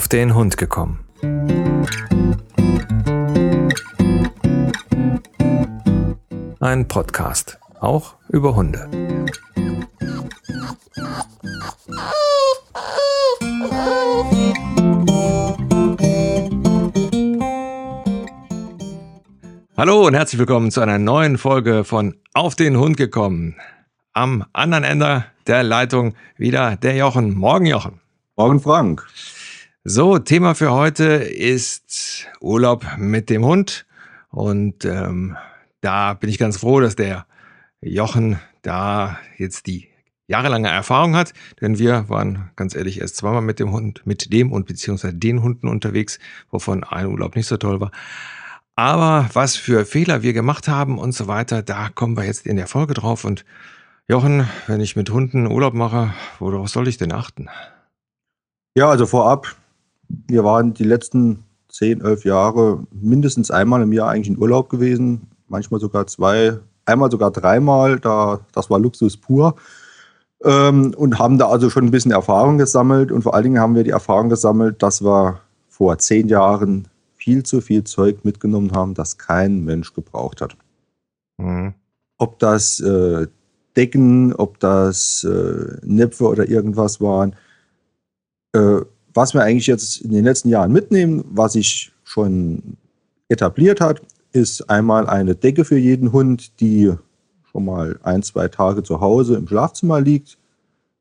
auf den Hund gekommen. Ein Podcast, auch über Hunde. Hallo und herzlich willkommen zu einer neuen Folge von Auf den Hund gekommen. Am anderen Ende der Leitung wieder der Jochen. Morgen, Jochen. Morgen, Frank. So, Thema für heute ist Urlaub mit dem Hund. Und ähm, da bin ich ganz froh, dass der Jochen da jetzt die jahrelange Erfahrung hat, denn wir waren ganz ehrlich erst zweimal mit dem Hund, mit dem und beziehungsweise den Hunden unterwegs, wovon ein Urlaub nicht so toll war. Aber was für Fehler wir gemacht haben und so weiter, da kommen wir jetzt in der Folge drauf. Und Jochen, wenn ich mit Hunden Urlaub mache, worauf soll ich denn achten? Ja, also vorab, wir waren die letzten 10, 11 Jahre mindestens einmal im Jahr eigentlich in Urlaub gewesen, manchmal sogar zwei, einmal sogar dreimal, da, das war Luxus pur. Ähm, und haben da also schon ein bisschen Erfahrung gesammelt und vor allen Dingen haben wir die Erfahrung gesammelt, dass wir vor zehn Jahren viel zu viel Zeug mitgenommen haben, das kein Mensch gebraucht hat. Mhm. Ob das äh, Decken, ob das äh, Näpfe oder irgendwas waren. Äh, was wir eigentlich jetzt in den letzten Jahren mitnehmen, was sich schon etabliert hat, ist einmal eine Decke für jeden Hund, die schon mal ein, zwei Tage zu Hause im Schlafzimmer liegt,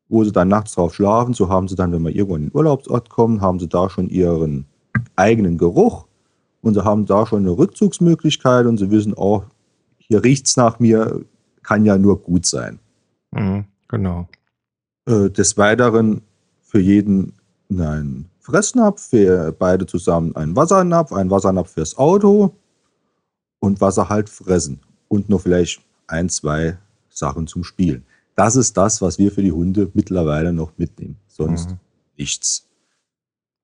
wo sie dann nachts drauf schlafen. So haben sie dann, wenn wir irgendwo in den Urlaubsort kommen, haben sie da schon ihren eigenen Geruch und sie haben da schon eine Rückzugsmöglichkeit und sie wissen auch, hier riecht es nach mir, kann ja nur gut sein. Mhm, genau. Äh, des Weiteren für jeden ein Fressnapf, für beide zusammen ein Wassernapf, ein Wassernapf fürs Auto und Wasser halt fressen. Und noch vielleicht ein, zwei Sachen zum Spielen. Das ist das, was wir für die Hunde mittlerweile noch mitnehmen. Sonst mhm. nichts.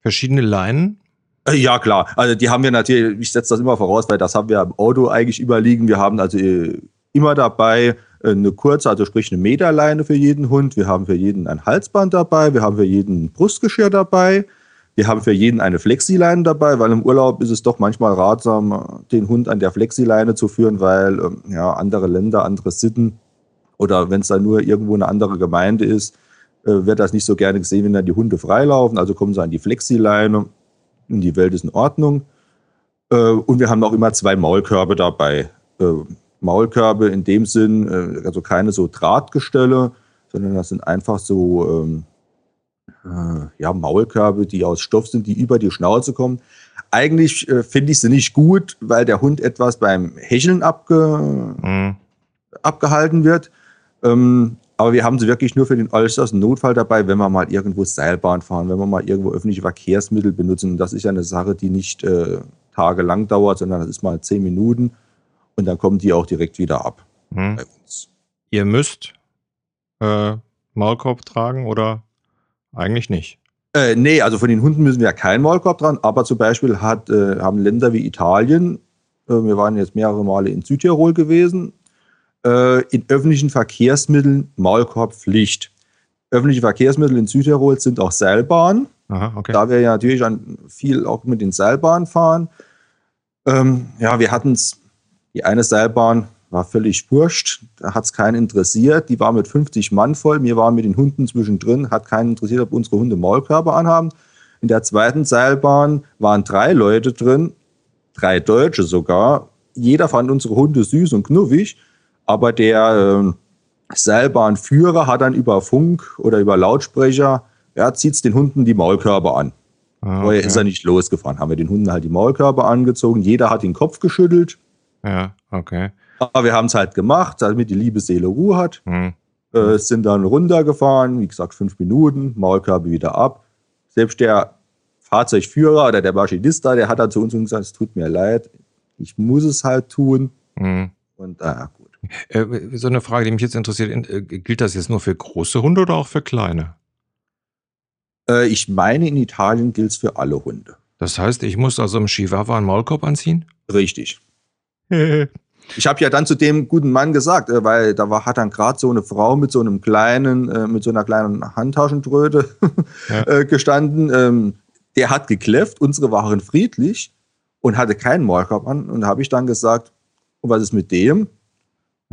Verschiedene Leinen? Äh, ja, klar. Also die haben wir natürlich, ich setze das immer voraus, weil das haben wir im Auto eigentlich überliegen. Wir haben also äh, immer dabei eine kurze, also sprich eine Meterleine für jeden Hund. Wir haben für jeden ein Halsband dabei. Wir haben für jeden ein Brustgeschirr dabei. Wir haben für jeden eine Flexileine dabei, weil im Urlaub ist es doch manchmal ratsam, den Hund an der Flexileine zu führen, weil ähm, ja, andere Länder, andere Sitten oder wenn es da nur irgendwo eine andere Gemeinde ist, äh, wird das nicht so gerne gesehen, wenn dann die Hunde freilaufen. Also kommen sie an die Flexileine und die Welt ist in Ordnung. Äh, und wir haben auch immer zwei Maulkörbe dabei. Maulkörbe in dem Sinn, äh, also keine so Drahtgestelle, sondern das sind einfach so ähm, äh, ja, Maulkörbe, die aus Stoff sind, die über die Schnauze kommen. Eigentlich äh, finde ich sie nicht gut, weil der Hund etwas beim Hecheln abge mhm. abgehalten wird. Ähm, aber wir haben sie wirklich nur für den äußersten Notfall dabei, wenn wir mal irgendwo Seilbahn fahren, wenn wir mal irgendwo öffentliche Verkehrsmittel benutzen. Das ist ja eine Sache, die nicht äh, tagelang dauert, sondern das ist mal zehn Minuten und dann kommen die auch direkt wieder ab mhm. bei uns. Ihr müsst äh, Maulkorb tragen oder eigentlich nicht? Äh, nee, also von den Hunden müssen wir ja keinen Maulkorb dran, aber zum Beispiel hat, äh, haben Länder wie Italien, äh, wir waren jetzt mehrere Male in Südtirol gewesen, äh, in öffentlichen Verkehrsmitteln Maulkorbpflicht. Öffentliche Verkehrsmittel in Südtirol sind auch Seilbahnen. Aha, okay. Da wir ja natürlich viel auch mit den Seilbahnen fahren. Ähm, ja, wir hatten es die eine Seilbahn war völlig wurscht, da hat es keinen interessiert. Die war mit 50 Mann voll. Mir waren mit den Hunden zwischendrin, hat keinen interessiert, ob unsere Hunde Maulkörper anhaben. In der zweiten Seilbahn waren drei Leute drin, drei Deutsche sogar. Jeder fand unsere Hunde süß und knuffig, aber der äh, Seilbahnführer hat dann über Funk oder über Lautsprecher, ja, zieht den Hunden die Maulkörper an. Ah, okay. Vorher ist er nicht losgefahren. Haben wir den Hunden halt die Maulkörper angezogen. Jeder hat den Kopf geschüttelt. Ja, okay. Aber wir haben es halt gemacht, damit die liebe Seele Ruhe hat. Mhm. Äh, sind dann runtergefahren, wie gesagt, fünf Minuten, Maulkörbe wieder ab. Selbst der Fahrzeugführer oder der Maschinist da, der hat dann zu uns gesagt, es tut mir leid, ich muss es halt tun. Mhm. Und naja, gut. Äh, so eine Frage, die mich jetzt interessiert, äh, gilt das jetzt nur für große Hunde oder auch für kleine? Äh, ich meine, in Italien gilt es für alle Hunde. Das heißt, ich muss also im Chihuahua einen Maulkorb anziehen? Richtig. ich habe ja dann zu dem guten Mann gesagt, äh, weil da war, hat dann gerade so eine Frau mit so einem kleinen, äh, mit so einer kleinen Handtaschentröte ja. Äh, gestanden. Ähm, der hat gekläfft, unsere waren friedlich und hatte keinen Maulkorb an. Und da habe ich dann gesagt, und was ist mit dem?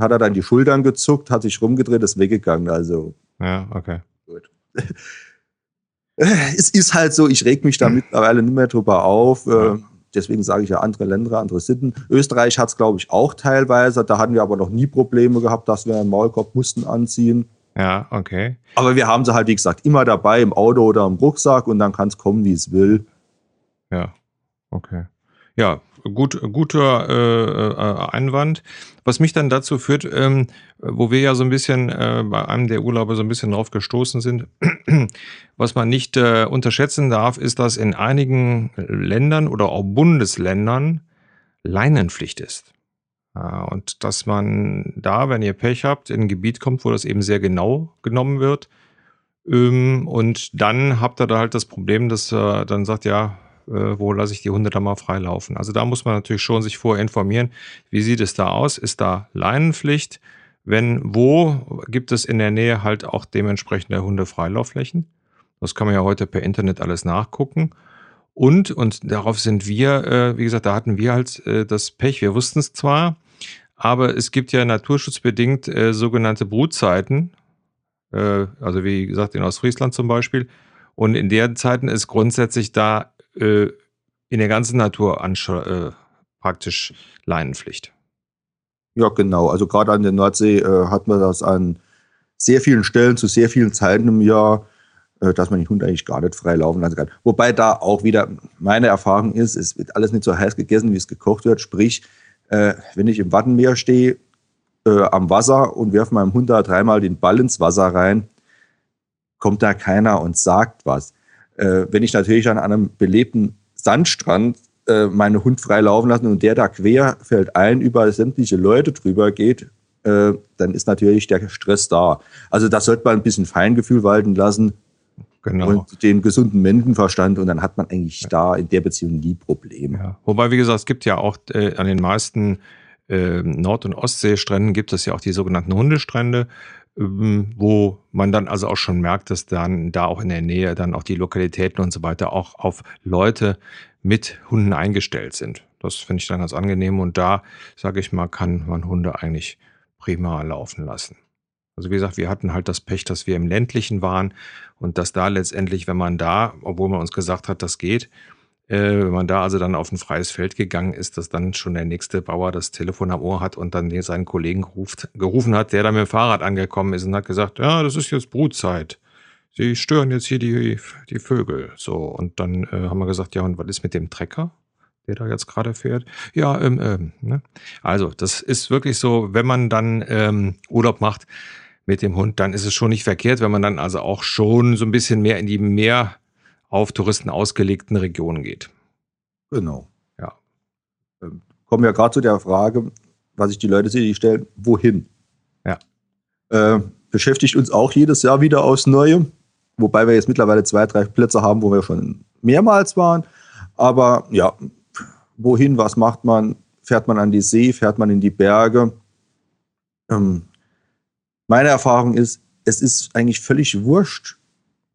Hat er dann die Schultern gezuckt, hat sich rumgedreht, ist weggegangen. Also. Ja, okay. Gut. Es ist halt so, ich reg mich da mittlerweile nicht mehr drüber auf. Ja. Deswegen sage ich ja andere Länder, andere Sitten. Österreich hat es, glaube ich, auch teilweise. Da hatten wir aber noch nie Probleme gehabt, dass wir einen Maulkorb mussten anziehen. Ja, okay. Aber wir haben sie halt, wie gesagt, immer dabei im Auto oder im Rucksack und dann kann es kommen, wie es will. Ja, okay. Ja, gut, guter äh, äh, Einwand. Was mich dann dazu führt, ähm, wo wir ja so ein bisschen äh, bei einem der Urlauber so ein bisschen drauf gestoßen sind, was man nicht äh, unterschätzen darf, ist, dass in einigen Ländern oder auch Bundesländern Leinenpflicht ist. Und dass man da, wenn ihr Pech habt, in ein Gebiet kommt, wo das eben sehr genau genommen wird. Ähm, und dann habt ihr da halt das Problem, dass er dann sagt, ja, äh, wo lasse ich die Hunde da mal freilaufen. Also da muss man natürlich schon sich vorher informieren, wie sieht es da aus? Ist da Leinenpflicht? Wenn, wo gibt es in der Nähe halt auch dementsprechende Hundefreilaufflächen? Das kann man ja heute per Internet alles nachgucken. Und, und darauf sind wir, äh, wie gesagt, da hatten wir halt äh, das Pech. Wir wussten es zwar, aber es gibt ja naturschutzbedingt äh, sogenannte Brutzeiten. Äh, also wie gesagt, in Ostfriesland zum Beispiel. Und in der Zeiten ist grundsätzlich da äh, in der ganzen Natur äh, praktisch Leinenpflicht. Ja, genau. Also gerade an der Nordsee äh, hat man das an sehr vielen Stellen zu sehr vielen Zeiten im Jahr, äh, dass man den Hund eigentlich gar nicht frei laufen lassen kann. Wobei da auch wieder meine Erfahrung ist, es wird alles nicht so heiß gegessen, wie es gekocht wird. Sprich, äh, wenn ich im Wattenmeer stehe, äh, am Wasser und werfe meinem Hund da dreimal den Ball ins Wasser rein, kommt da keiner und sagt was. Äh, wenn ich natürlich an einem belebten Sandstrand äh, meinen Hund frei laufen lasse und der da quer fällt ein, über sämtliche Leute drüber geht, äh, dann ist natürlich der Stress da. Also da sollte man ein bisschen Feingefühl walten lassen genau. und den gesunden Menschenverstand und dann hat man eigentlich da in der Beziehung nie Probleme. Ja. Wobei, wie gesagt, es gibt ja auch äh, an den meisten äh, Nord- und Ostseestränden gibt es ja auch die sogenannten Hundestrände. Wo man dann also auch schon merkt, dass dann da auch in der Nähe dann auch die Lokalitäten und so weiter auch auf Leute mit Hunden eingestellt sind. Das finde ich dann ganz angenehm und da, sage ich mal, kann man Hunde eigentlich prima laufen lassen. Also wie gesagt, wir hatten halt das Pech, dass wir im ländlichen waren und dass da letztendlich, wenn man da, obwohl man uns gesagt hat, das geht, wenn man da also dann auf ein freies Feld gegangen ist, dass dann schon der nächste Bauer das Telefon am Ohr hat und dann seinen Kollegen geruft, gerufen hat, der da mit dem Fahrrad angekommen ist und hat gesagt, ja, das ist jetzt Brutzeit. Sie stören jetzt hier die, die Vögel. So, und dann äh, haben wir gesagt, ja, und was ist mit dem Trecker? der da jetzt gerade fährt. Ja, ähm, ähm, ne? also das ist wirklich so, wenn man dann ähm, Urlaub macht mit dem Hund, dann ist es schon nicht verkehrt, wenn man dann also auch schon so ein bisschen mehr in die mehr auf Touristen ausgelegten Regionen geht. Genau. Ja. Ähm, kommen wir gerade zu der Frage, was sich die Leute sich stellen, wohin? Ja. Äh, beschäftigt uns auch jedes Jahr wieder aufs Neue, wobei wir jetzt mittlerweile zwei, drei Plätze haben, wo wir schon mehrmals waren. Aber ja, wohin, was macht man? Fährt man an die See, fährt man in die Berge? Ähm, meine Erfahrung ist, es ist eigentlich völlig wurscht,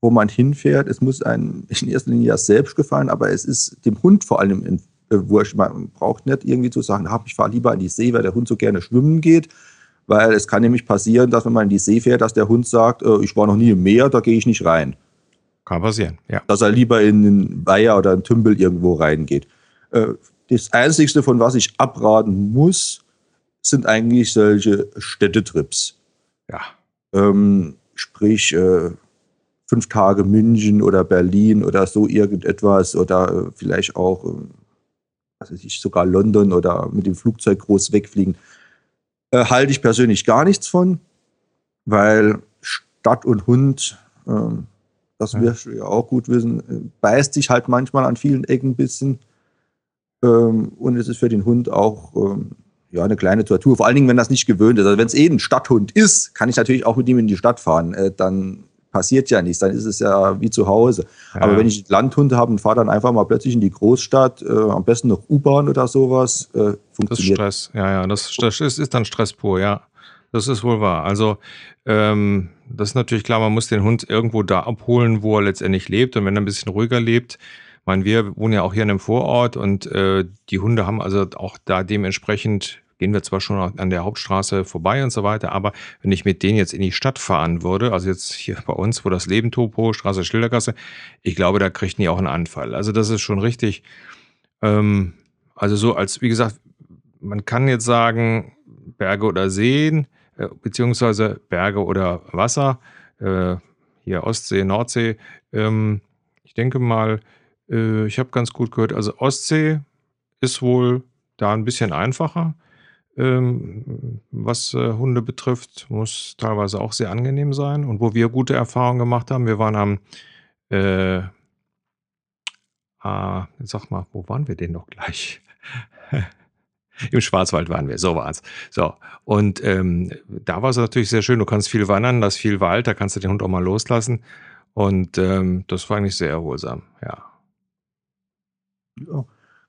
wo man hinfährt. Es muss einem in erster Linie ja selbst gefallen, aber es ist dem Hund vor allem in, äh, wurscht. Man braucht nicht irgendwie zu sagen, ich fahre lieber an die See, weil der Hund so gerne schwimmen geht. Weil es kann nämlich passieren, dass wenn man in die See fährt, dass der Hund sagt, äh, ich war noch nie im Meer, da gehe ich nicht rein. Kann passieren, ja. Dass er lieber in einen Weiher oder einen Tümpel irgendwo reingeht. Äh, das Einzige, von was ich abraten muss, sind eigentlich solche Städtetrips. Ja. Ähm, sprich, äh, fünf Tage München oder Berlin oder so irgendetwas oder äh, vielleicht auch, äh, was weiß ich, sogar London oder mit dem Flugzeug groß wegfliegen, äh, halte ich persönlich gar nichts von, weil Stadt und Hund, äh, das ja. wirst du ja auch gut wissen, äh, beißt sich halt manchmal an vielen Ecken ein bisschen. Ähm, und es ist für den Hund auch ähm, ja, eine kleine Tortur. Vor allen Dingen, wenn das nicht gewöhnt ist. Also wenn es eh ein Stadthund ist, kann ich natürlich auch mit ihm in die Stadt fahren. Äh, dann passiert ja nichts, dann ist es ja wie zu Hause. Ja. Aber wenn ich Landhunde habe und fahre dann einfach mal plötzlich in die Großstadt, äh, am besten noch U-Bahn oder sowas, äh, funktioniert. Das ist Stress, ja, ja, das, das ist, ist dann Stress pur, ja. Das ist wohl wahr. Also, ähm, das ist natürlich klar, man muss den Hund irgendwo da abholen, wo er letztendlich lebt. Und wenn er ein bisschen ruhiger lebt, meine, wir wohnen ja auch hier in einem Vorort und äh, die Hunde haben also auch da dementsprechend gehen wir zwar schon an der Hauptstraße vorbei und so weiter, aber wenn ich mit denen jetzt in die Stadt fahren würde, also jetzt hier bei uns, wo das Leben Topo, Straße Schildergasse, ich glaube, da kriegt die auch einen Anfall. Also das ist schon richtig. Ähm, also so als, wie gesagt, man kann jetzt sagen, Berge oder Seen, äh, beziehungsweise Berge oder Wasser, äh, hier Ostsee, Nordsee. Ähm, ich denke mal, äh, ich habe ganz gut gehört, also Ostsee ist wohl da ein bisschen einfacher. Ähm, was äh, Hunde betrifft, muss teilweise auch sehr angenehm sein. Und wo wir gute Erfahrungen gemacht haben, wir waren am, äh, ah, sag mal, wo waren wir denn noch gleich? Im Schwarzwald waren wir, so war es. So, und ähm, da war es natürlich sehr schön. Du kannst viel wandern, da ist viel Wald, da kannst du den Hund auch mal loslassen. Und ähm, das war eigentlich sehr erholsam, ja. ja.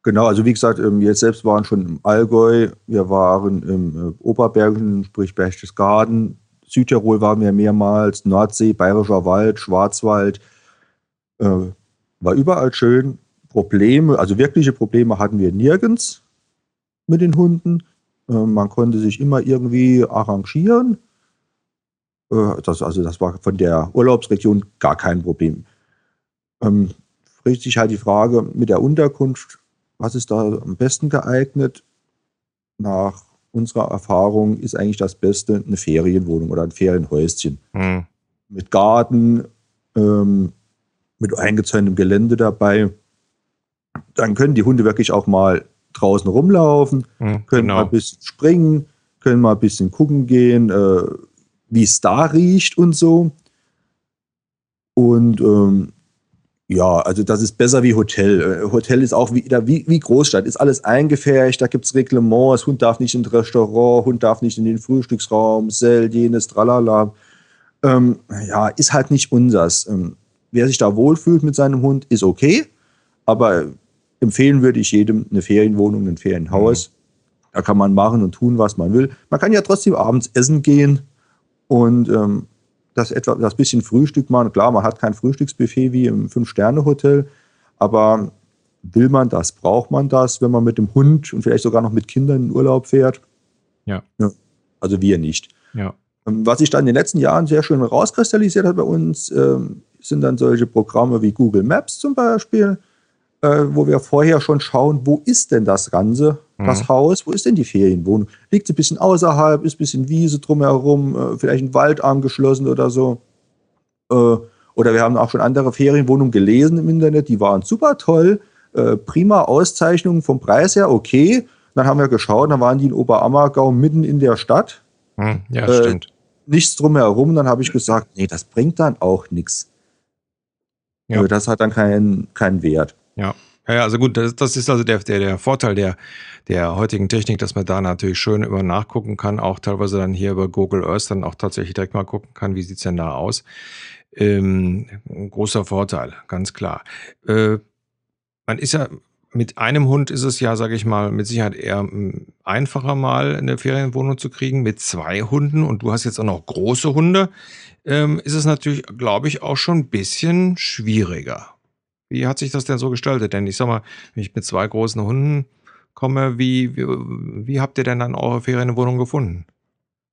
Genau, also wie gesagt, ähm, wir selbst waren schon im Allgäu, wir waren im äh, Oberbergischen, sprich Berchtesgaden, Südtirol waren wir mehrmals, Nordsee, Bayerischer Wald, Schwarzwald. Äh, war überall schön. Probleme, also wirkliche Probleme hatten wir nirgends mit den Hunden. Äh, man konnte sich immer irgendwie arrangieren. Das, also das war von der Urlaubsregion gar kein Problem. Ähm, richtet sich halt die Frage mit der Unterkunft, was ist da am besten geeignet? Nach unserer Erfahrung ist eigentlich das Beste eine Ferienwohnung oder ein Ferienhäuschen. Mhm. Mit Garten, ähm, mit eingezäuntem Gelände dabei. Dann können die Hunde wirklich auch mal draußen rumlaufen, mhm, können genau. mal ein bisschen springen, können mal ein bisschen gucken gehen, äh, wie es da riecht und so. Und ähm, ja, also das ist besser wie Hotel. Äh, Hotel ist auch wieder wie, wie Großstadt, ist alles eingefärbt, da gibt es Reglements, Hund darf nicht ins Restaurant, Hund darf nicht in den Frühstücksraum, Sell, jenes, tralala. Ähm, ja, ist halt nicht unsers. Ähm, wer sich da wohlfühlt mit seinem Hund, ist okay, aber empfehlen würde ich jedem eine Ferienwohnung, ein Ferienhaus. Mhm. Da kann man machen und tun, was man will. Man kann ja trotzdem abends essen gehen und ähm, das etwa das bisschen Frühstück machen. Klar, man hat kein Frühstücksbuffet wie im Fünf-Sterne-Hotel, aber will man das, braucht man das, wenn man mit dem Hund und vielleicht sogar noch mit Kindern in Urlaub fährt? Ja. ja also wir nicht. Ja. Ähm, was sich dann in den letzten Jahren sehr schön rauskristallisiert hat bei uns, ähm, sind dann solche Programme wie Google Maps zum Beispiel, äh, wo wir vorher schon schauen, wo ist denn das Ganze, das mhm. Haus, wo ist denn die Ferienwohnung? Liegt es ein bisschen außerhalb, ist ein bisschen Wiese drumherum, äh, vielleicht ein Wald angeschlossen oder so. Äh, oder wir haben auch schon andere Ferienwohnungen gelesen im Internet, die waren super toll, äh, prima Auszeichnungen vom Preis her, okay. Dann haben wir geschaut, dann waren die in Oberammergau mitten in der Stadt. Mhm. Ja, äh, stimmt. Nichts drumherum. Dann habe ich gesagt, nee, das bringt dann auch nichts. Ja. Also das hat dann keinen keinen Wert. Ja. Ja, also gut, das, das ist also der, der, der Vorteil der, der heutigen Technik, dass man da natürlich schön über nachgucken kann, auch teilweise dann hier über Google Earth dann auch tatsächlich direkt mal gucken kann, wie sieht's denn da aus. Ähm, großer Vorteil, ganz klar. Äh, man ist ja mit einem Hund ist es ja, sage ich mal, mit Sicherheit eher hm, einfacher mal eine Ferienwohnung zu kriegen. Mit zwei Hunden und du hast jetzt auch noch große Hunde, ähm, ist es natürlich, glaube ich, auch schon ein bisschen schwieriger. Wie hat sich das denn so gestaltet? Denn ich sag mal, wenn ich mit zwei großen Hunden komme, wie, wie, wie habt ihr denn dann eure Ferienwohnung gefunden?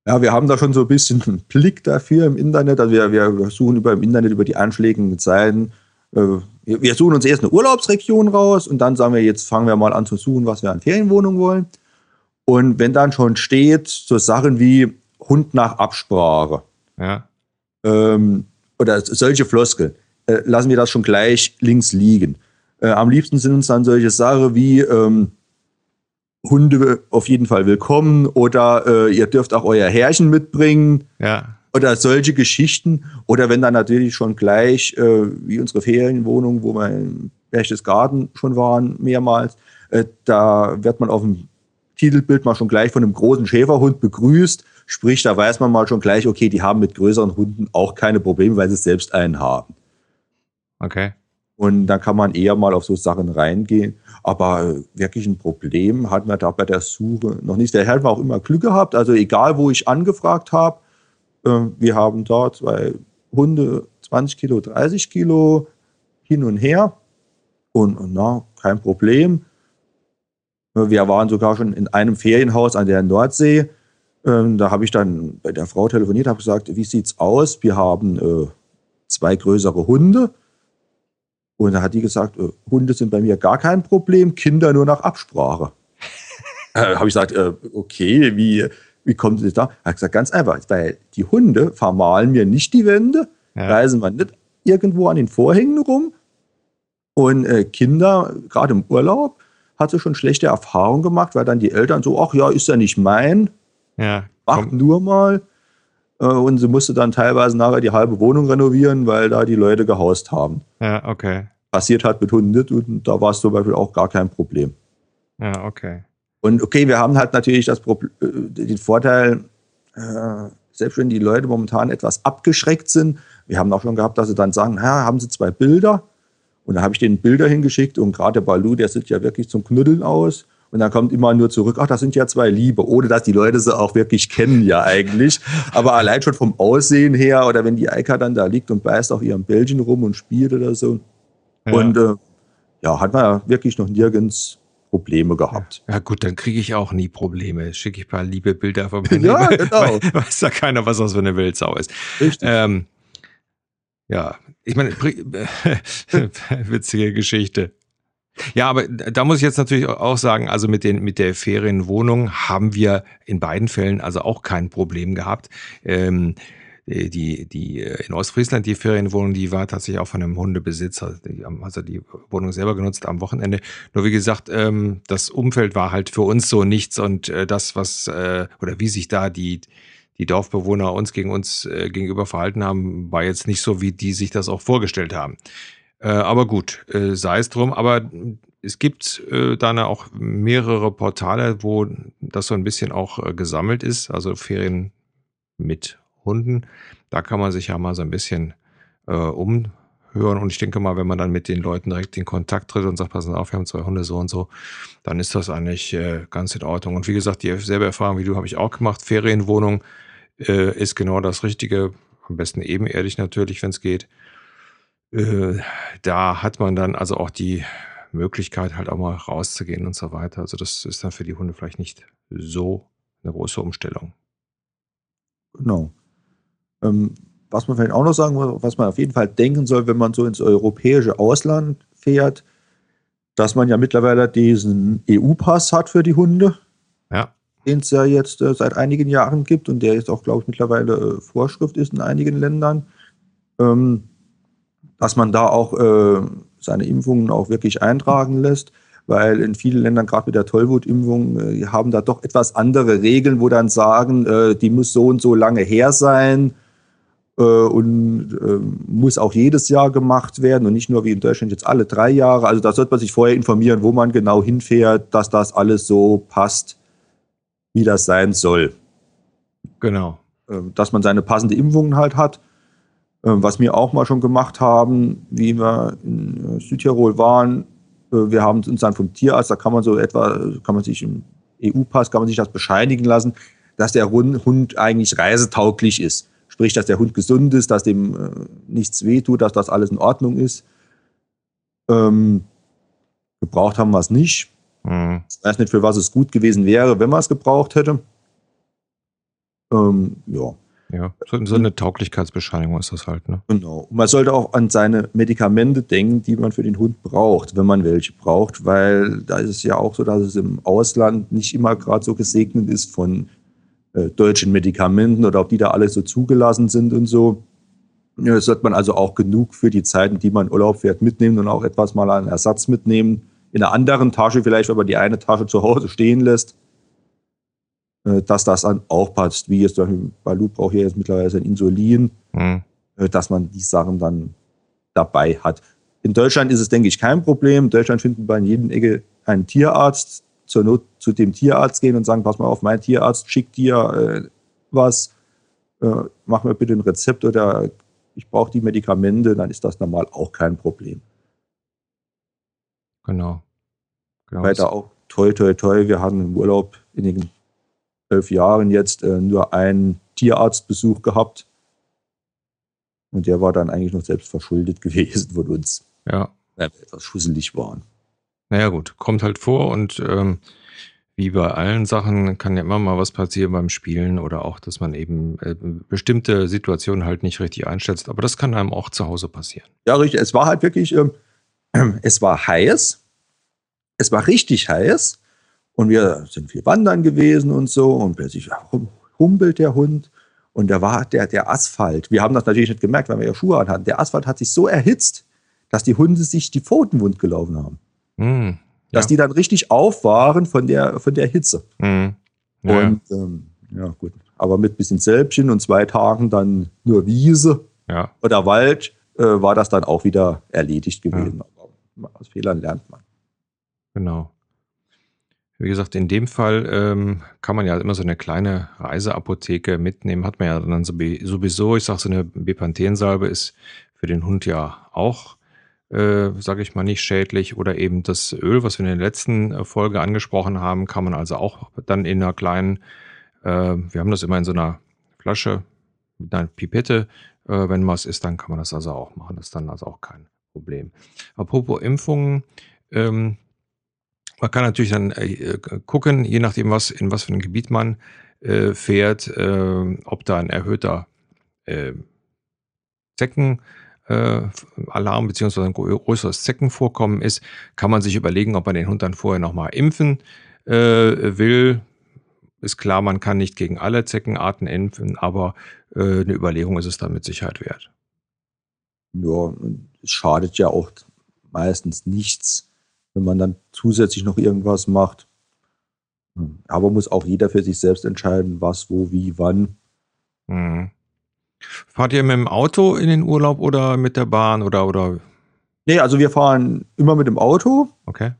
Ja, wir haben da schon so ein bisschen einen Blick dafür im Internet. Also wir, wir suchen über im Internet über die anschlägigen Seiten. Äh, wir suchen uns erst eine Urlaubsregion raus und dann sagen wir, jetzt fangen wir mal an zu suchen, was wir an Ferienwohnungen wollen. Und wenn dann schon steht, so Sachen wie Hund nach Absprache ja. ähm, oder solche Floskeln, äh, lassen wir das schon gleich links liegen. Äh, am liebsten sind uns dann solche Sachen wie ähm, Hunde auf jeden Fall willkommen oder äh, ihr dürft auch euer Herrchen mitbringen. Ja. Oder solche Geschichten. Oder wenn dann natürlich schon gleich, äh, wie unsere Ferienwohnung, wo wir im Berchtesgaden schon waren, mehrmals, äh, da wird man auf dem Titelbild mal schon gleich von einem großen Schäferhund begrüßt. Sprich, da weiß man mal schon gleich, okay, die haben mit größeren Hunden auch keine Probleme, weil sie selbst einen haben. Okay. Und dann kann man eher mal auf so Sachen reingehen. Aber wirklich ein Problem hatten wir da bei der Suche noch nicht. Der Herr hat auch immer Glück gehabt. Also egal, wo ich angefragt habe, äh, wir haben da zwei Hunde, 20 Kilo, 30 Kilo hin und her. Und na, kein Problem. Wir waren sogar schon in einem Ferienhaus an der Nordsee. Ähm, da habe ich dann bei der Frau telefoniert, habe gesagt, wie sieht's aus? Wir haben äh, zwei größere Hunde. Und da hat die gesagt, äh, Hunde sind bei mir gar kein Problem, Kinder nur nach Absprache. äh, habe ich gesagt, äh, okay, wie, wie kommt es da? Er hat gesagt, ganz einfach, weil die Hunde vermalen mir nicht die Wände, ja. reisen wir nicht irgendwo an den Vorhängen rum. Und äh, Kinder, gerade im Urlaub, hat sie schon schlechte Erfahrungen gemacht, weil dann die Eltern so, ach ja, ist ja nicht mein. Ja. Mach nur mal. Äh, und sie musste dann teilweise nachher die halbe Wohnung renovieren, weil da die Leute gehaust haben. Ja, okay. Passiert hat mit Hunden nicht und da war es zum Beispiel auch gar kein Problem. Ja, okay. Und okay, wir haben halt natürlich das Problem, äh, den Vorteil, äh, selbst wenn die Leute momentan etwas abgeschreckt sind, wir haben auch schon gehabt, dass sie dann sagen, ja, haben sie zwei Bilder? Und da habe ich denen Bilder hingeschickt und gerade der Balu, der sieht ja wirklich zum Knuddeln aus. Und dann kommt immer nur zurück, ach, das sind ja zwei Liebe, ohne dass die Leute sie auch wirklich kennen ja eigentlich. Aber allein schon vom Aussehen her oder wenn die Eika dann da liegt und beißt auf ihrem Bällchen rum und spielt oder so. Ja. Und äh, ja, hat man ja wirklich noch nirgends Probleme gehabt. Ja gut, dann kriege ich auch nie Probleme. Schicke ich ein paar liebe Bilder von mir. ja, genau. Weil, weiß da keiner, was das für eine Wildsau ist. Richtig. Ähm, ja, ich meine, witzige Geschichte. Ja, aber da muss ich jetzt natürlich auch sagen, also mit, den, mit der Ferienwohnung haben wir in beiden Fällen also auch kein Problem gehabt. Ähm, die, die in Ostfriesland, die Ferienwohnung, die war tatsächlich auch von einem Hundebesitzer. Die haben also die Wohnung selber genutzt am Wochenende. Nur wie gesagt, ähm, das Umfeld war halt für uns so nichts und äh, das, was äh, oder wie sich da die, die Dorfbewohner uns gegen uns äh, gegenüber verhalten haben, war jetzt nicht so, wie die sich das auch vorgestellt haben. Äh, aber gut, äh, sei es drum. Aber es gibt äh, dann auch mehrere Portale, wo das so ein bisschen auch äh, gesammelt ist, also Ferien mit Hunden. Da kann man sich ja mal so ein bisschen äh, umhören. Und ich denke mal, wenn man dann mit den Leuten direkt in Kontakt tritt und sagt, passen auf, wir haben zwei Hunde so und so, dann ist das eigentlich ganz in Ordnung. Und wie gesagt, die selbe Erfahrung wie du habe ich auch gemacht. Ferienwohnung ist genau das Richtige. Am besten ebenerdig natürlich, wenn es geht. Äh, da hat man dann also auch die Möglichkeit, halt auch mal rauszugehen und so weiter. Also das ist dann für die Hunde vielleicht nicht so eine große Umstellung. Genau. Ähm, was man vielleicht auch noch sagen muss, was man auf jeden Fall denken soll, wenn man so ins europäische Ausland fährt, dass man ja mittlerweile diesen EU-Pass hat für die Hunde. Ja. Den es ja jetzt äh, seit einigen Jahren gibt und der jetzt auch, glaube ich, mittlerweile äh, Vorschrift ist in einigen Ländern. Ähm, dass man da auch äh, seine Impfungen auch wirklich eintragen lässt, weil in vielen Ländern, gerade mit der Tollwutimpfung, äh, haben da doch etwas andere Regeln, wo dann sagen, äh, die muss so und so lange her sein äh, und ähm, muss auch jedes Jahr gemacht werden und nicht nur wie in Deutschland jetzt alle drei Jahre. Also da sollte man sich vorher informieren, wo man genau hinfährt, dass das alles so passt, wie das sein soll. Genau. Ähm, dass man seine passende Impfungen halt hat. Ähm, was wir auch mal schon gemacht haben, wie wir in äh, Südtirol waren, äh, wir haben uns dann vom Tierarzt, da kann man so etwa, kann man sich im EU-Pass, kann man sich das bescheinigen lassen, dass der Hund eigentlich reisetauglich ist. Sprich, dass der Hund gesund ist, dass dem äh, nichts wehtut, dass das alles in Ordnung ist. Ähm, gebraucht haben wir es nicht. Mhm. Ich weiß nicht, für was es gut gewesen wäre, wenn man es gebraucht hätte. Ähm, ja. Ja, so, so eine Tauglichkeitsbescheinigung ist das halt, ne? Genau. Man sollte auch an seine Medikamente denken, die man für den Hund braucht, wenn man welche braucht, weil da ist es ja auch so, dass es im Ausland nicht immer gerade so gesegnet ist von äh, deutschen Medikamenten oder ob die da alle so zugelassen sind und so. Ja, sollte man also auch genug für die Zeiten, die man Urlaub fährt, mitnehmen und auch etwas mal an Ersatz mitnehmen. In einer anderen Tasche vielleicht, wenn man die eine Tasche zu Hause stehen lässt dass das dann auch passt. Wie jetzt zum Beispiel Balu braucht ja jetzt mittlerweile ein Insulin, mhm. Äh, dass man die Sachen dann dabei hat. In Deutschland ist es, denke ich, kein Problem. In Deutschland finden wir in jedem Ecke einen Tierarzt, zur Not zu dem Tierarzt gehen und sagen, pass mal auf, mein Tierarzt schickt dir äh, was, äh, mach mir bitte ein Rezept oder ich brauche die Medikamente, dann ist das normal auch kein Problem. Genau. genau. Weiter auch toi, toi, toi, wir hatten im Urlaub in den elf Jahren jetzt äh, nur einen Tierarztbesuch gehabt. Und der war dann eigentlich noch selbst verschuldet gewesen von uns. Ja, Weil wir etwas schusselig waren. Naja gut, kommt halt vor und ähm, wie bei allen Sachen kann ja immer mal was passieren beim Spielen oder auch, dass man eben äh, bestimmte Situationen halt nicht richtig einschätzt. Aber das kann einem auch zu Hause passieren. Ja, richtig. Es war halt wirklich, ähm, es war heiß. Es war richtig heiß. Und wir sind viel wandern gewesen und so. Und plötzlich humpelt der Hund. Und da war der, der Asphalt. Wir haben das natürlich nicht gemerkt, weil wir ja Schuhe an hatten. Der Asphalt hat sich so erhitzt, dass die Hunde sich die Pfoten wund gelaufen haben. Mm, Dass ja. die dann richtig auf waren von der, von der Hitze. Mm, ja, Und ähm, ja, gut. Aber mit bisschen Sälbchen und zwei Tagen dann nur Wiese ja. oder Wald äh, war das dann auch wieder erledigt gewesen. Aber aus Fehlern lernt man. Genau. Wie gesagt, in dem Fall ähm, kann man ja immer so eine kleine Reiseapotheke mitnehmen. Hat man ja dann sowieso. Ich sage, so eine Bepanthensalbe ist für den Hund ja auch, äh, sage ich mal, nicht schädlich. Oder eben das Öl, was wir in der letzten Folge angesprochen haben, kann man also auch dann in einer kleinen, äh, wir haben das immer in so einer Flasche mit einer Pipette. Äh, wenn was ist, dann kann man das also auch machen. Das ist dann also auch kein Problem. Apropos Impfungen, ähm, man kann natürlich dann äh, gucken, je nachdem, was, in was für ein Gebiet man äh, fährt, äh, ob da ein erhöhter äh, Zeckenalarm bzw. ein größeres Zeckenvorkommen ist, kann man sich überlegen, ob man den Hund dann vorher nochmal impfen äh, will. Ist klar, man kann nicht gegen alle Zeckenarten impfen, aber äh, eine Überlegung ist es dann mit Sicherheit wert. Ja, es schadet ja auch meistens nichts, wenn man dann zusätzlich noch irgendwas macht. Aber muss auch jeder für sich selbst entscheiden, was, wo, wie, wann. Mhm. Fahrt ihr mit dem Auto in den Urlaub oder mit der Bahn oder oder? Nee, also wir fahren immer mit dem Auto. Okay.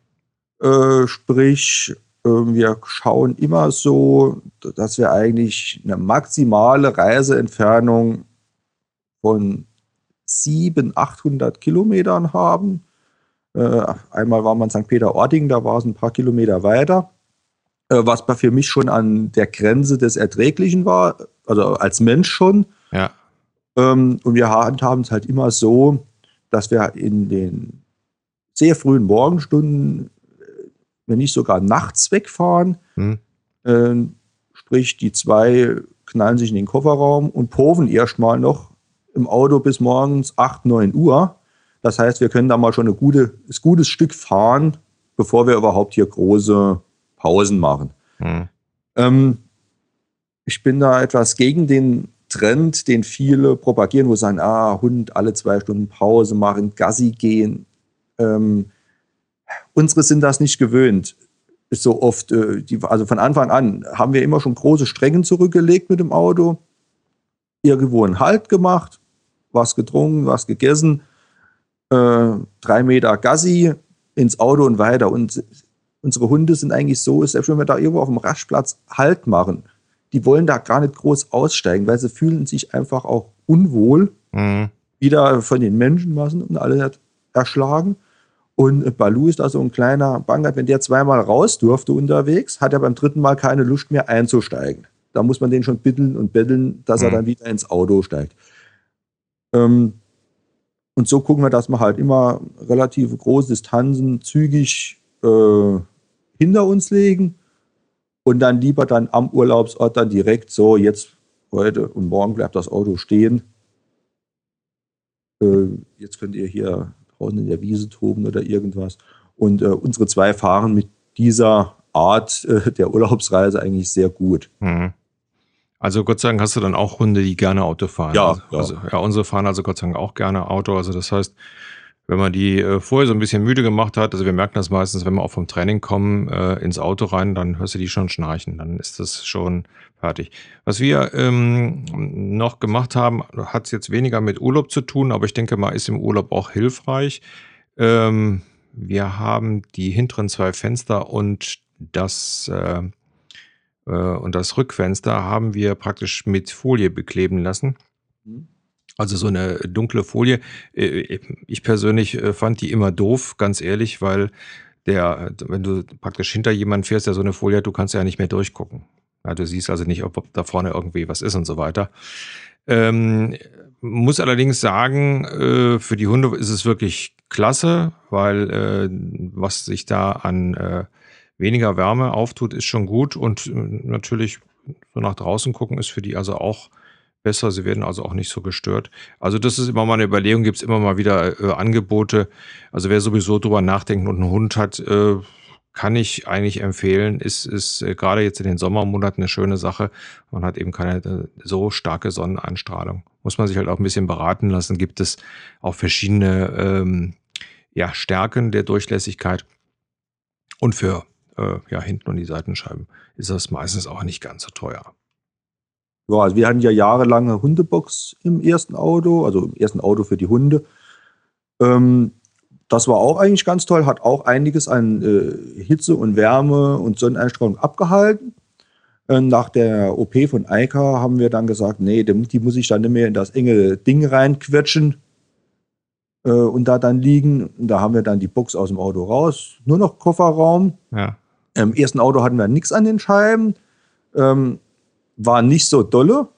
Äh, sprich, äh, wir schauen immer so, dass wir eigentlich eine maximale Reiseentfernung von 700, 800 Kilometern haben. Äh, einmal war man in St. Peter-Ording, da war es ein paar Kilometer weiter, äh, was für mich schon an der Grenze des Erträglichen war, also als Mensch schon. Ja. Ähm, und wir handhaben es halt immer so, dass wir in den sehr frühen Morgenstunden, äh, wenn nicht sogar nachts wegfahren. Hm. Ähm, sprich, die zwei knallen sich in den Kofferraum und poven erstmal noch im Auto bis morgens 8, 9 Uhr. Das heißt, wir können da mal schon ein gute, gutes Stück fahren, bevor wir überhaupt hier große Pausen machen. Hm. Ähm, ich bin da etwas gegen den Trend, den viele propagieren, wo sie sagen, ah, Hund alle zwei Stunden Pause machen, Gassi gehen. Ähm, unsere sind das nicht gewöhnt. Ist so oft, äh, die, also von Anfang an haben wir immer schon große Strecken zurückgelegt mit dem Auto, irgendwo einen Halt gemacht, was getrunken, was gegessen, äh, drei Meter Gassi ins Auto und weiter. Und unsere Hunde sind eigentlich so, selbst wenn wir da irgendwo auf dem Rastplatz Halt machen, die wollen da gar nicht groß aussteigen, weil sie fühlen sich einfach auch unwohl, Mhm. wieder von den Menschenmassen und alle erschlagen. Und Balu ist da so ein kleiner Bangert, wenn der zweimal raus durfte unterwegs, hat er beim dritten Mal keine Lust mehr einzusteigen. Da muss man den schon bitteln und betteln, dass er Mhm. dann wieder ins Auto steigt. Ähm, und so gucken wir, dass wir halt immer relativ große Distanzen zügig äh, hinter uns legen und dann lieber dann am Urlaubsort dann direkt so, jetzt heute und morgen bleibt das Auto stehen. Äh, jetzt könnt ihr hier draußen in der Wiese toben oder irgendwas. Und äh, unsere zwei fahren mit dieser Art äh, der Urlaubsreise eigentlich sehr gut. Mhm. Also Gott sei Dank hast du dann auch Hunde, die gerne Auto fahren. Ja, also, ja. Also, ja, unsere fahren also Gott sei Dank auch gerne Auto. Also das heißt, wenn man die äh, vorher so ein bisschen müde gemacht hat, also wir merken das meistens, wenn wir auch vom Training kommen, äh, ins Auto rein, dann hörst du die schon schnarchen, dann ist das schon fertig. Was wir ähm, noch gemacht haben, hat es jetzt weniger mit Urlaub zu tun, aber ich denke mal, ist im Urlaub auch hilfreich. Ähm, wir haben die hinteren zwei Fenster und das äh, äh, und das Rückfenster haben wir praktisch mit Folie bekleben lassen. Also so eine dunkle Folie. Äh, Ich persönlich äh, fand die immer doof, ganz ehrlich, weil der, wenn du praktisch hinter jemanden fährst, der so eine Folie hat, du kannst ja nicht mehr durchgucken. Ja, du siehst also nicht, ob, ob da vorne irgendwie was ist und so weiter. Ähm, muss allerdings sagen, äh, für die Hunde ist es wirklich klasse, weil äh, was sich da an äh, weniger Wärme auftut, ist schon gut und äh, natürlich so nach draußen gucken ist für die also auch besser. Sie werden also auch nicht so gestört. Also das ist immer mal eine Überlegung, gibt es immer mal wieder äh, Angebote. Also wer sowieso drüber nachdenkt und einen Hund hat, äh, kann ich eigentlich empfehlen. Ist, ist äh, gerade jetzt in den Sommermonaten eine schöne Sache. Man hat eben keine äh, so starke Sonneneinstrahlung. Muss man sich halt auch ein bisschen beraten lassen. Gibt es auch verschiedene ähm, ja, Stärken der Durchlässigkeit. Und für äh, ja, hinten und die Seitenscheiben ist das meistens auch nicht ganz so teuer. Ja, also wir hatten ja jahrelang eine Hundebox im ersten Auto, also im ersten Auto für die Hunde. Ähm, das war auch eigentlich ganz toll, hat auch einiges an äh, Hitze und Wärme und Sonneneinstrahlung abgehalten. Äh, nach der OP von Eika haben wir dann gesagt, nee, die muss ich dann nicht mehr in das enge Ding reinquetschen äh, und da dann liegen. Da haben wir dann die Box aus dem Auto raus, nur noch Kofferraum. Ja. Im ersten Auto hatten wir nichts an den Scheiben, ähm, war nicht so dolle,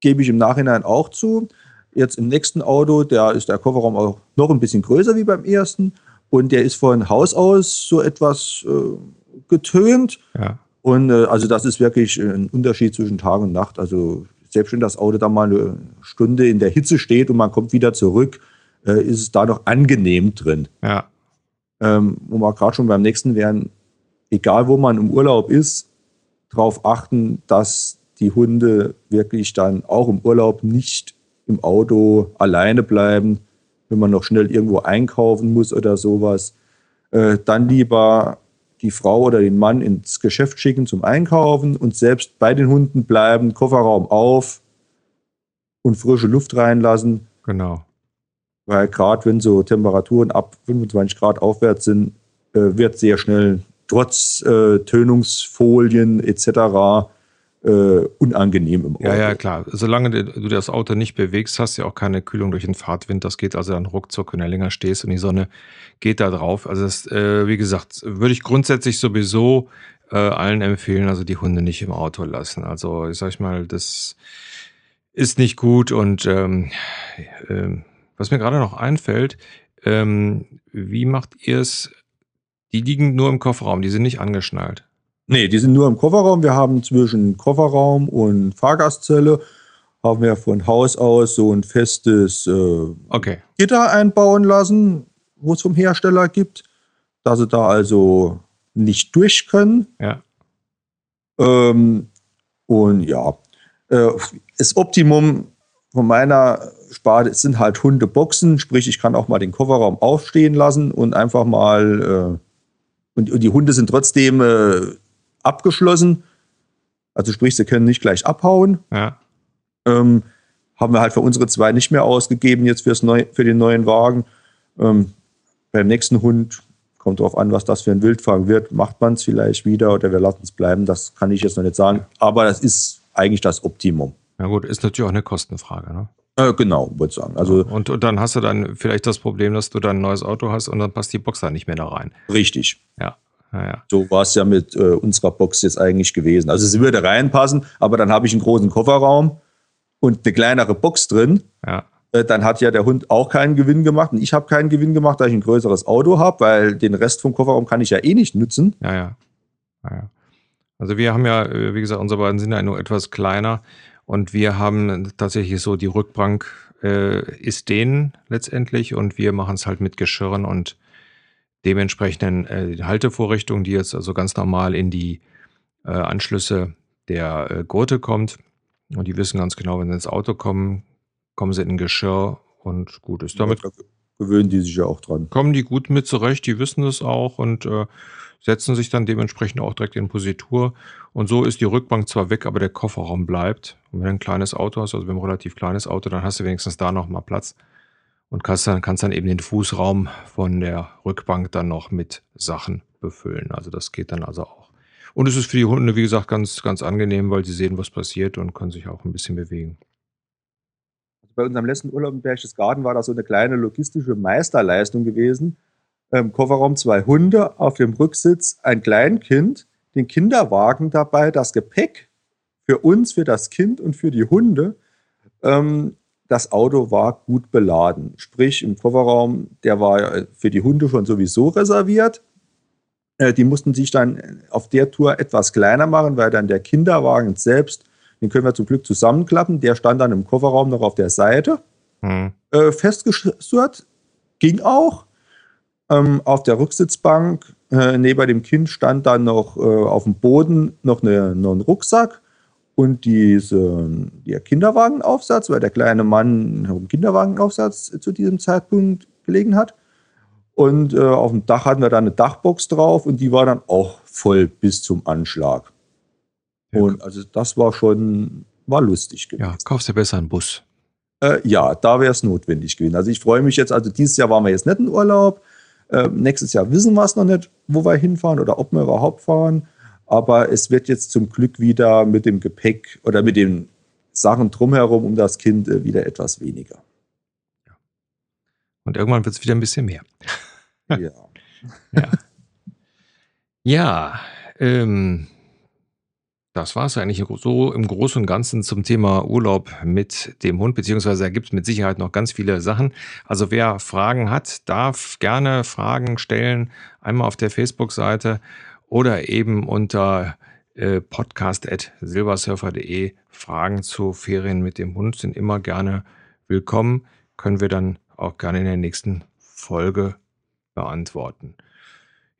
gebe ich im Nachhinein auch zu. Jetzt im nächsten Auto, da ist der Kofferraum auch noch ein bisschen größer wie beim ersten. Und der ist von Haus aus so etwas äh, getönt. Ja. Und äh, also das ist wirklich ein Unterschied zwischen Tag und Nacht. Also selbst wenn das Auto da mal eine Stunde in der Hitze steht und man kommt wieder zurück, äh, ist es da noch angenehm drin. Ja. Ähm, wo wir gerade schon beim nächsten wären, egal wo man im Urlaub ist, darauf achten, dass die Hunde wirklich dann auch im Urlaub nicht im Auto alleine bleiben, wenn man noch schnell irgendwo einkaufen muss oder sowas. Äh, dann lieber die Frau oder den Mann ins Geschäft schicken zum Einkaufen und selbst bei den Hunden bleiben, Kofferraum auf und frische Luft reinlassen. Genau. Weil gerade wenn so Temperaturen ab 25 Grad aufwärts sind, äh, wird sehr schnell trotz äh, Tönungsfolien etc äh, unangenehm im Auto. Ja, ja, klar. Solange du das Auto nicht bewegst, hast du ja auch keine Kühlung durch den Fahrtwind. Das geht also dann ruckzuck, wenn du länger stehst und die Sonne geht da drauf. Also das, äh, wie gesagt, würde ich grundsätzlich sowieso äh, allen empfehlen, also die Hunde nicht im Auto lassen. Also ich sag mal, das ist nicht gut und ähm, äh, was mir gerade noch einfällt, ähm, wie macht ihr es? Die liegen nur im Kofferraum, die sind nicht angeschnallt. Nee, die sind nur im Kofferraum. Wir haben zwischen Kofferraum und Fahrgastzelle haben wir von Haus aus so ein festes äh, okay. Gitter einbauen lassen, wo es vom Hersteller gibt, dass sie da also nicht durch können. Ja. Ähm, und ja, äh, das Optimum von meiner Sparte sind halt Hundeboxen, sprich ich kann auch mal den Kofferraum aufstehen lassen und einfach mal äh, und, und, die Hunde sind trotzdem äh, abgeschlossen. Also sprich, sie können nicht gleich abhauen. Ja. Ähm, haben wir halt für unsere zwei nicht mehr ausgegeben jetzt fürs Neu für den neuen Wagen. Ähm, beim nächsten Hund kommt darauf an, was das für ein Wildfang wird. Macht man es vielleicht wieder oder wir lassen es bleiben. Das kann ich jetzt noch nicht sagen. Aber das ist eigentlich das Optimum. Na gut, ist natürlich auch eine Kostenfrage. Ne? Äh, genau, würde ich sagen. Also, und, und dann hast du dann vielleicht das Problem, dass du dann ein neues Auto hast und dann passt die Box da nicht mehr da rein. Richtig. Ja. Ja, So war es ja mit äh, unserer Box jetzt eigentlich gewesen. Also sie würde reinpassen, aber dann habe ich einen großen Kofferraum und eine kleinere Box drin. Ja. Äh, dann hat ja der Hund auch keinen Gewinn gemacht und ich habe keinen Gewinn gemacht, da ich ein größeres Auto habe, weil den Rest vom Kofferraum kann ich ja eh nicht nutzen. Ja, ja. ja, Also wir haben ja, äh, wie gesagt, unsere beiden sind ja nur etwas kleiner und wir haben tatsächlich so die Rückbank äh, ist denen letztendlich und wir machen es halt mit Geschirren und dementsprechenden äh, Haltevorrichtung, die jetzt also ganz normal in die äh, Anschlüsse der äh, Gurte kommt. Und die wissen ganz genau, wenn sie ins Auto kommen, kommen sie in ein Geschirr und gut ist damit. Ja, gewöhnen die sich ja auch dran. Kommen die gut mit zurecht, die wissen das auch und äh, setzen sich dann dementsprechend auch direkt in Positur. Und so ist die Rückbank zwar weg, aber der Kofferraum bleibt. Und wenn du ein kleines Auto hast, also wenn ein relativ kleines Auto, dann hast du wenigstens da nochmal Platz und kannst dann, kannst dann eben den Fußraum von der Rückbank dann noch mit Sachen befüllen. Also das geht dann also auch. Und es ist für die Hunde, wie gesagt, ganz, ganz angenehm, weil sie sehen, was passiert und können sich auch ein bisschen bewegen. Also bei unserem letzten Urlaub in Berchtesgaden war das so eine kleine logistische Meisterleistung gewesen. Im Kofferraum zwei Hunde, auf dem Rücksitz ein Kleinkind, den Kinderwagen dabei, das Gepäck für uns, für das Kind und für die Hunde. Ähm, das Auto war gut beladen. Sprich, im Kofferraum, der war für die Hunde schon sowieso reserviert. Äh, die mussten sich dann auf der Tour etwas kleiner machen, weil dann der Kinderwagen selbst, den können wir zum Glück zusammenklappen, der stand dann im Kofferraum noch auf der Seite. Hm. Äh, festgestürzt, ging auch. Ähm, auf der Rücksitzbank äh, neben dem Kind stand dann noch äh, auf dem Boden noch, eine, noch ein Rucksack und diese, der Kinderwagenaufsatz, weil der kleine Mann einen Kinderwagenaufsatz zu diesem Zeitpunkt gelegen hat. Und äh, auf dem Dach hatten wir dann eine Dachbox drauf und die war dann auch voll bis zum Anschlag. Ja. Und also das war schon, war lustig gewesen. Ja, kaufst du besser einen Bus. Äh, ja, da wäre es notwendig gewesen. Also ich freue mich jetzt, also dieses Jahr waren wir jetzt nicht in Urlaub. Äh, nächstes Jahr wissen wir es noch nicht, wo wir hinfahren oder ob wir überhaupt fahren. Aber es wird jetzt zum Glück wieder mit dem Gepäck oder mit den Sachen drumherum um das Kind äh, wieder etwas weniger. Und irgendwann wird es wieder ein bisschen mehr. ja. ja. Ja, ähm, das war es eigentlich so im Großen und Ganzen zum Thema Urlaub mit dem Hund, beziehungsweise da gibt es mit Sicherheit noch ganz viele Sachen. Also wer Fragen hat, darf gerne Fragen stellen, einmal auf der Facebook-Seite oder eben unter äh, podcast.silbersurfer.de. Fragen zu Ferien mit dem Hund sind immer gerne willkommen. Können wir dann auch gerne in der nächsten Folge beantworten.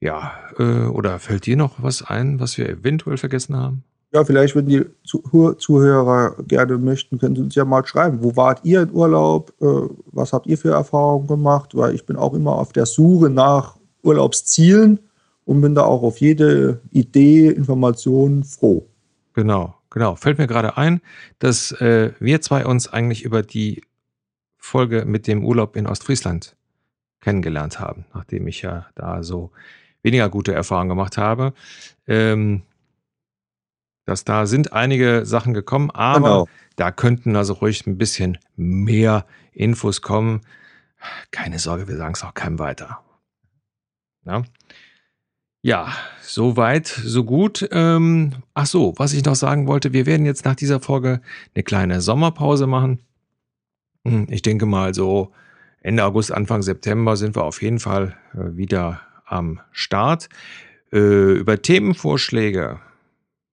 Ja, äh, oder fällt dir noch was ein, was wir eventuell vergessen haben? Ja, vielleicht, wenn die Zuhörer gerne möchten, können Sie uns ja mal schreiben. Wo wart ihr in Urlaub? Äh, was habt ihr für Erfahrungen gemacht? Weil ich bin auch immer auf der Suche nach Urlaubszielen und bin da auch auf jede Idee, Information froh. Genau, genau. Fällt mir gerade ein, dass äh, wir zwei uns eigentlich über die Folge mit dem Urlaub in Ostfriesland kennengelernt haben, nachdem ich ja da so weniger gute Erfahrungen gemacht habe. Ähm, dass da sind einige Sachen gekommen, aber genau. da könnten also ruhig ein bisschen mehr Infos kommen. Keine Sorge, wir sagen es auch keinem weiter. Ja? Ja, soweit, so gut. Ähm, ach so, was ich noch sagen wollte, wir werden jetzt nach dieser Folge eine kleine Sommerpause machen. Hm, ich denke mal, so Ende August, Anfang September sind wir auf jeden Fall äh, wieder am Start. Äh, über Themenvorschläge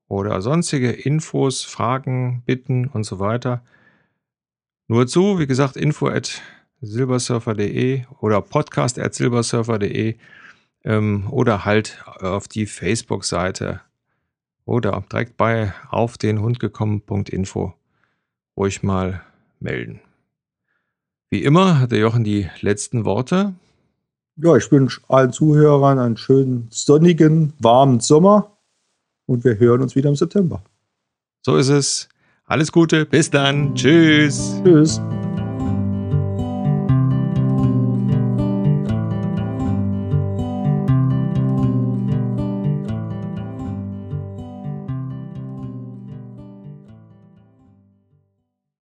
oder sonstige Infos, Fragen, Bitten und so weiter. Nur zu, wie gesagt, info at silbersurfer.de oder podcast at silbersurfer.de ähm, oder halt auf die Facebook-Seite oder direkt bei auf den Hund gekommen.info ruhig mal melden. Wie immer hat der Jochen die letzten Worte. Ja, ich wünsche allen Zuhörern einen schönen sonnigen, warmen Sommer und wir hören uns wieder im September. So ist es. Alles Gute, bis dann. Tschüss. Tschüss.